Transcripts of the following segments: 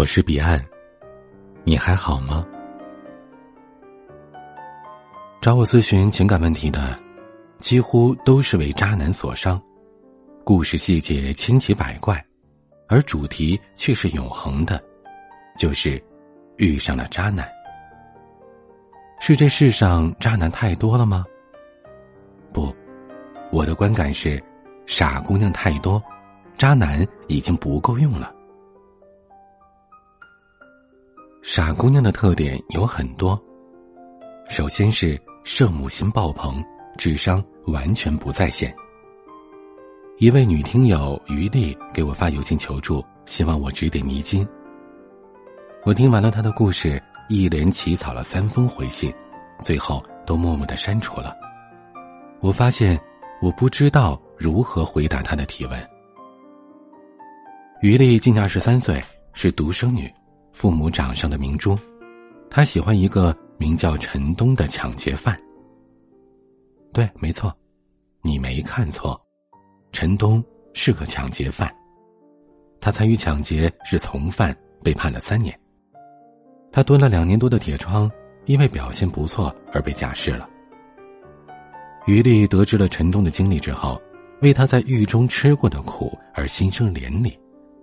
我是彼岸，你还好吗？找我咨询情感问题的，几乎都是为渣男所伤，故事细节千奇百怪，而主题却是永恒的，就是遇上了渣男。是这世上渣男太多了吗？不，我的观感是，傻姑娘太多，渣男已经不够用了。傻姑娘的特点有很多，首先是圣母心爆棚，智商完全不在线。一位女听友于丽给我发邮件求助，希望我指点迷津。我听完了她的故事，一连起草了三封回信，最后都默默的删除了。我发现我不知道如何回答她的提问。于丽今年二十三岁，是独生女。父母掌上的明珠，他喜欢一个名叫陈东的抢劫犯。对，没错，你没看错，陈东是个抢劫犯。他参与抢劫是从犯，被判了三年。他蹲了两年多的铁窗，因为表现不错而被假释了。于丽得知了陈东的经历之后，为他在狱中吃过的苦而心生怜悯。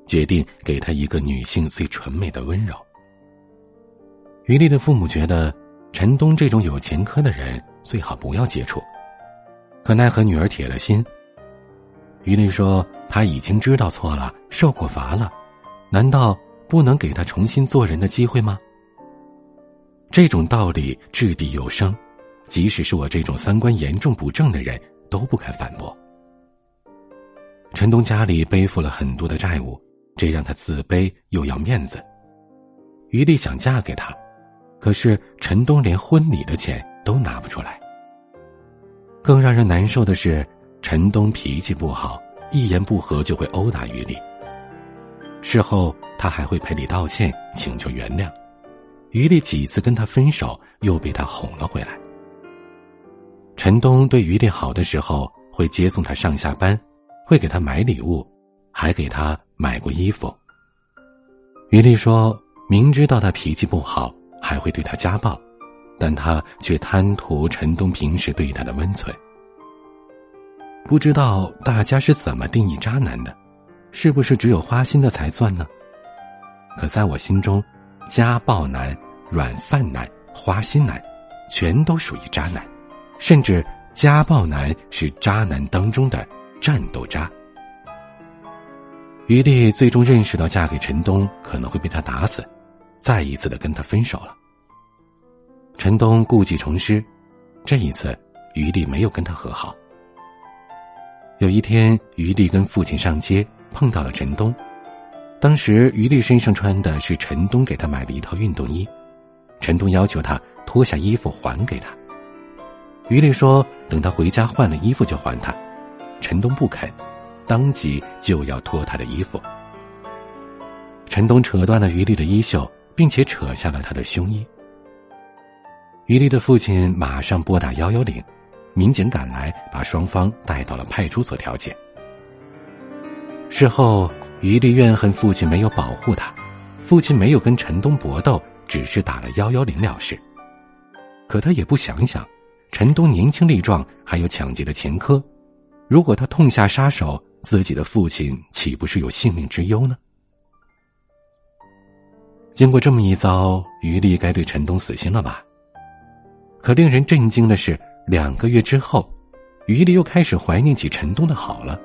决定给他一个女性最纯美的温柔。于丽的父母觉得陈东这种有前科的人最好不要接触，可奈何女儿铁了心。于丽说：“他已经知道错了，受过罚了，难道不能给他重新做人的机会吗？”这种道理掷地有声，即使是我这种三观严重不正的人都不敢反驳。陈东家里背负了很多的债务。这让他自卑又要面子。于丽想嫁给他，可是陈东连婚礼的钱都拿不出来。更让人难受的是，陈东脾气不好，一言不合就会殴打于丽。事后他还会赔礼道歉，请求原谅。于丽几次跟他分手，又被他哄了回来。陈东对于丽好的时候，会接送她上下班，会给她买礼物。还给他买过衣服。于丽说明知道他脾气不好，还会对他家暴，但他却贪图陈东平时对他的温存。不知道大家是怎么定义渣男的？是不是只有花心的才算呢？可在我心中，家暴男、软饭男、花心男，全都属于渣男，甚至家暴男是渣男当中的战斗渣。于丽最终认识到嫁给陈东可能会被他打死，再一次的跟他分手了。陈东故技重施，这一次于丽没有跟他和好。有一天，于丽跟父亲上街碰到了陈东，当时于丽身上穿的是陈东给她买的一套运动衣，陈东要求她脱下衣服还给他。于丽说等他回家换了衣服就还他，陈东不肯。当即就要脱他的衣服，陈东扯断了于丽的衣袖，并且扯下了他的胸衣。于丽的父亲马上拨打幺幺零，民警赶来，把双方带到了派出所调解。事后，于丽怨恨父亲没有保护他，父亲没有跟陈东搏斗，只是打了幺幺零了事。可他也不想想，陈东年轻力壮，还有抢劫的前科，如果他痛下杀手。自己的父亲岂不是有性命之忧呢？经过这么一遭，于丽该对陈东死心了吧？可令人震惊的是，两个月之后，于丽又开始怀念起陈东的好了。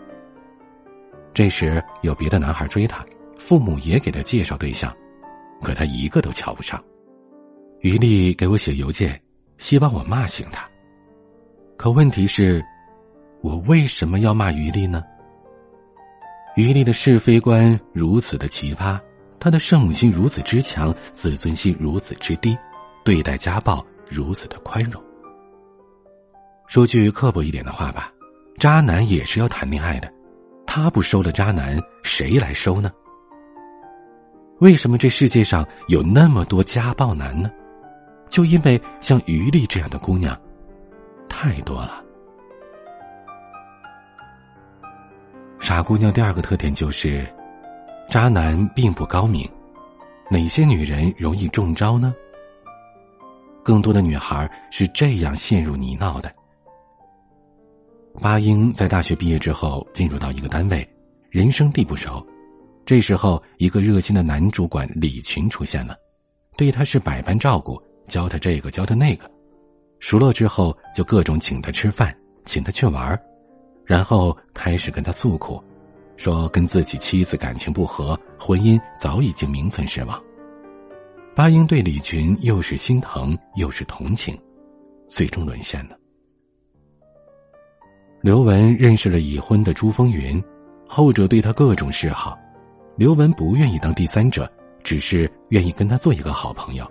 这时有别的男孩追她，父母也给她介绍对象，可她一个都瞧不上。于丽给我写邮件，希望我骂醒他。可问题是，我为什么要骂于丽呢？于丽的是非观如此的奇葩，她的圣母心如此之强，自尊心如此之低，对待家暴如此的宽容。说句刻薄一点的话吧，渣男也是要谈恋爱的，他不收了渣男，谁来收呢？为什么这世界上有那么多家暴男呢？就因为像于丽这样的姑娘，太多了。傻姑娘第二个特点就是，渣男并不高明，哪些女人容易中招呢？更多的女孩是这样陷入泥淖的。巴英在大学毕业之后，进入到一个单位，人生地不熟。这时候，一个热心的男主管李群出现了，对他是百般照顾，教他这个，教他那个。熟络之后，就各种请他吃饭，请他去玩然后开始跟他诉苦，说跟自己妻子感情不和，婚姻早已经名存实亡。巴英对李群又是心疼又是同情，最终沦陷了。刘文认识了已婚的朱风云，后者对他各种示好，刘文不愿意当第三者，只是愿意跟他做一个好朋友。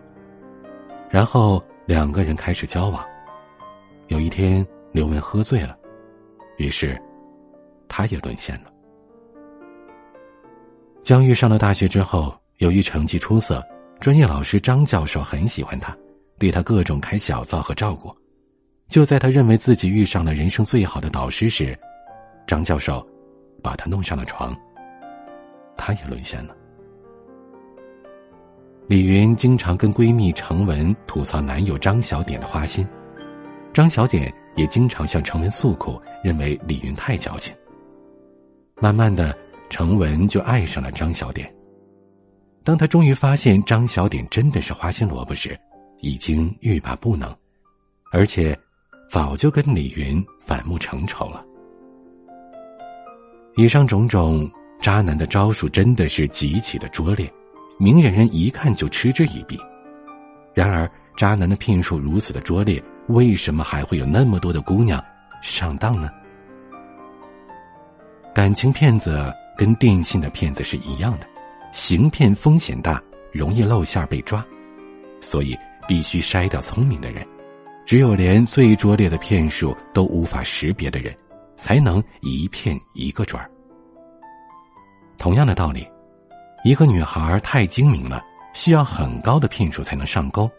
然后两个人开始交往。有一天，刘文喝醉了，于是他也沦陷了。江玉上了大学之后，由于成绩出色。专业老师张教授很喜欢他，对他各种开小灶和照顾。就在他认为自己遇上了人生最好的导师时，张教授把他弄上了床。他也沦陷了。李云经常跟闺蜜程文吐槽男友张小点的花心，张小点也经常向程文诉苦，认为李云太矫情。慢慢的，程文就爱上了张小点。当他终于发现张小点真的是花心萝卜时，已经欲罢不能，而且早就跟李云反目成仇了。以上种种渣男的招数真的是极其的拙劣，明眼人一看就嗤之以鼻。然而，渣男的骗术如此的拙劣，为什么还会有那么多的姑娘上当呢？感情骗子跟电信的骗子是一样的。行骗风险大，容易露馅被抓，所以必须筛掉聪明的人。只有连最拙劣的骗术都无法识别的人，才能一骗一个准儿。同样的道理，一个女孩太精明了，需要很高的骗术才能上钩，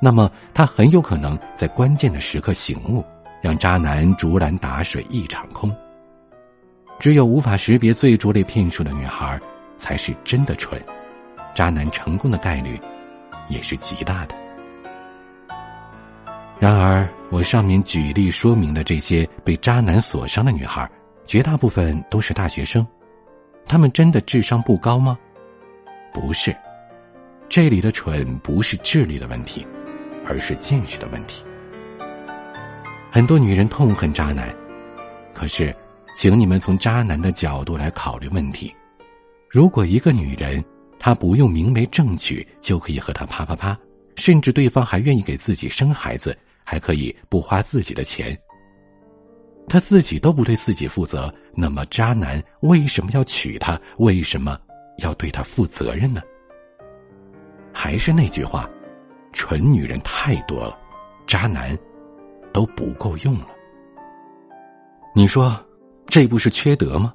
那么她很有可能在关键的时刻醒悟，让渣男竹篮打水一场空。只有无法识别最拙劣骗术的女孩。才是真的蠢，渣男成功的概率也是极大的。然而，我上面举例说明的这些被渣男所伤的女孩，绝大部分都是大学生，她们真的智商不高吗？不是，这里的蠢不是智力的问题，而是见识的问题。很多女人痛恨渣男，可是，请你们从渣男的角度来考虑问题。如果一个女人，她不用明媒正娶就可以和他啪啪啪，甚至对方还愿意给自己生孩子，还可以不花自己的钱，她自己都不对自己负责，那么渣男为什么要娶她？为什么要对她负责任呢？还是那句话，蠢女人太多了，渣男都不够用了。你说，这不是缺德吗？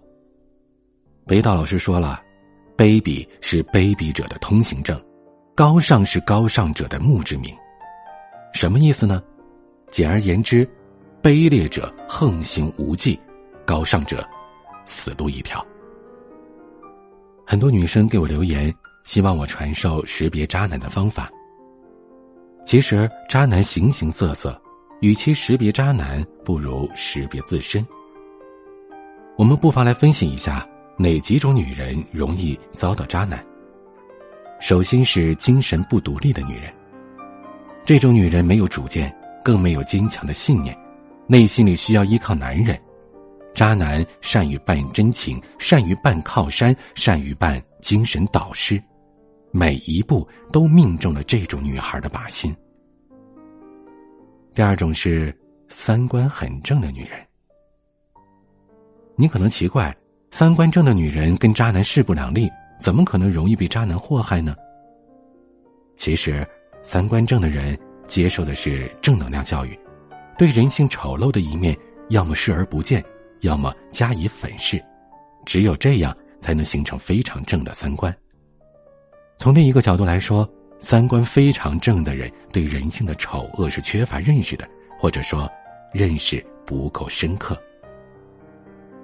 北岛老师说了：“卑鄙是卑鄙者的通行证，高尚是高尚者的墓志铭。”什么意思呢？简而言之，卑劣者横行无忌，高尚者死路一条。很多女生给我留言，希望我传授识别渣男的方法。其实，渣男形形色色，与其识别渣男，不如识别自身。我们不妨来分析一下。哪几种女人容易遭到渣男？首先是精神不独立的女人。这种女人没有主见，更没有坚强的信念，内心里需要依靠男人。渣男善于扮真情，善于扮靠山，善于扮精神导师，每一步都命中了这种女孩的靶心。第二种是三观很正的女人。你可能奇怪。三观正的女人跟渣男势不两立，怎么可能容易被渣男祸害呢？其实，三观正的人接受的是正能量教育，对人性丑陋的一面要么视而不见，要么加以粉饰，只有这样才能形成非常正的三观。从另一个角度来说，三观非常正的人对人性的丑恶是缺乏认识的，或者说认识不够深刻。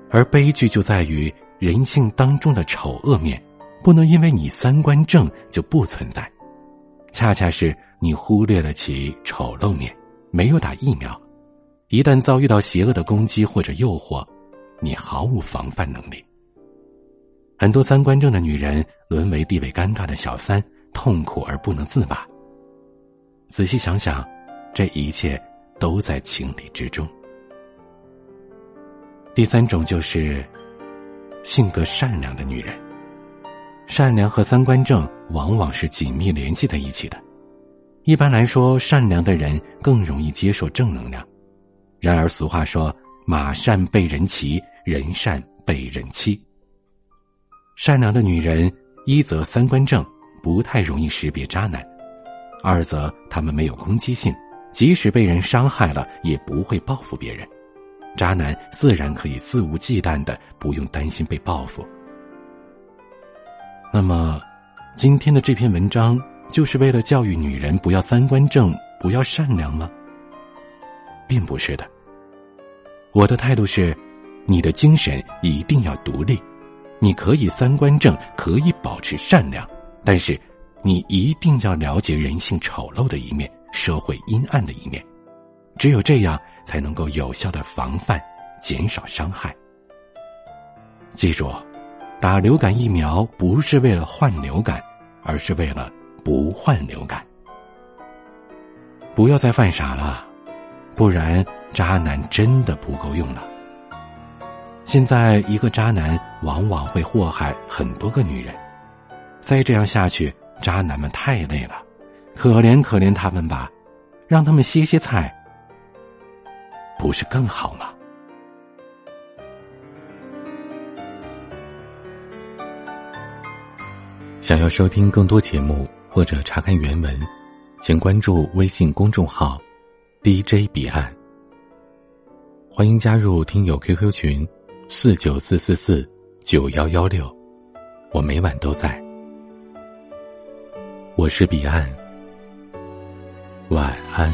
而悲剧就在于人性当中的丑恶面，不能因为你三观正就不存在。恰恰是你忽略了其丑陋面，没有打疫苗，一旦遭遇到邪恶的攻击或者诱惑，你毫无防范能力。很多三观正的女人沦为地位尴尬的小三，痛苦而不能自拔。仔细想想，这一切都在情理之中。第三种就是性格善良的女人。善良和三观正往往是紧密联系在一起的。一般来说，善良的人更容易接受正能量。然而，俗话说：“马善被人骑，人善被人欺。”善良的女人，一则三观正，不太容易识别渣男；二则他们没有攻击性，即使被人伤害了，也不会报复别人。渣男自然可以肆无忌惮的，不用担心被报复。那么，今天的这篇文章就是为了教育女人不要三观正，不要善良吗？并不是的。我的态度是，你的精神一定要独立，你可以三观正，可以保持善良，但是你一定要了解人性丑陋的一面，社会阴暗的一面，只有这样才能够有效的防范，减少伤害。记住。打流感疫苗不是为了患流感，而是为了不患流感。不要再犯傻了，不然渣男真的不够用了。现在一个渣男往往会祸害很多个女人，再这样下去，渣男们太累了，可怜可怜他们吧，让他们歇歇菜，不是更好吗？想要收听更多节目或者查看原文，请关注微信公众号 “DJ 彼岸”。欢迎加入听友 QQ 群：四九四四四九幺幺六，我每晚都在。我是彼岸，晚安。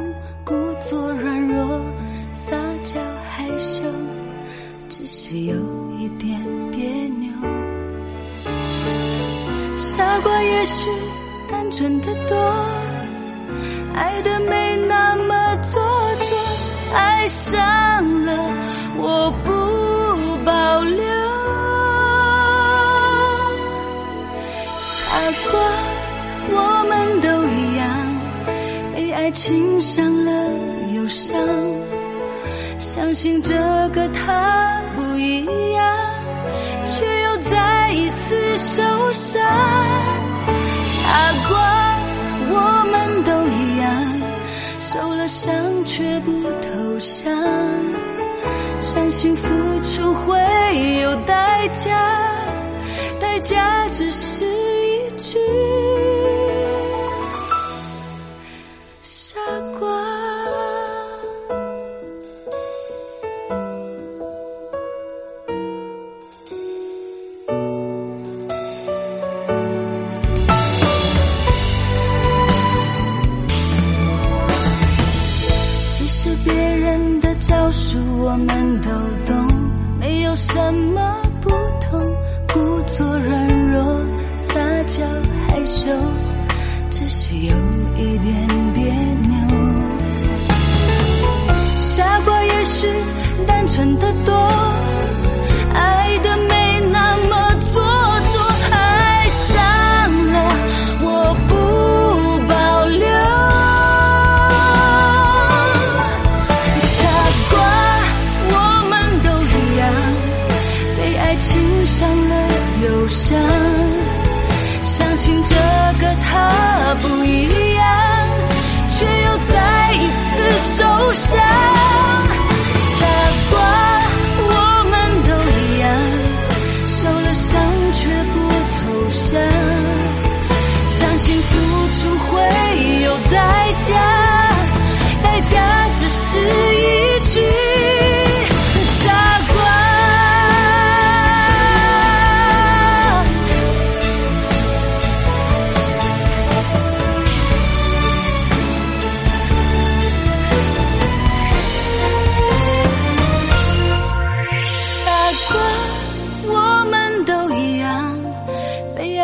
真的多，爱的没那么做作，爱上了我不保留。傻瓜，我们都一样，被爱情伤了又伤，相信这个他不一样，却又再一次受伤。傻瓜，我们都一样，受了伤却不投降，相信付出会有代价，代价只是一句。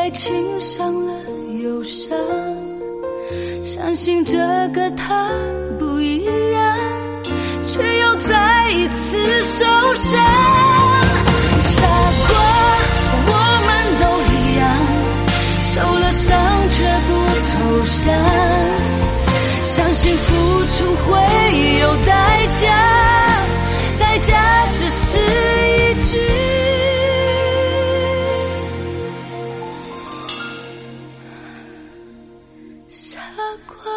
爱情伤了又伤，相信这个他不一样，却又再一次受伤。傻瓜，我们都一样，受了伤却不投降，相信付出会有答。傻瓜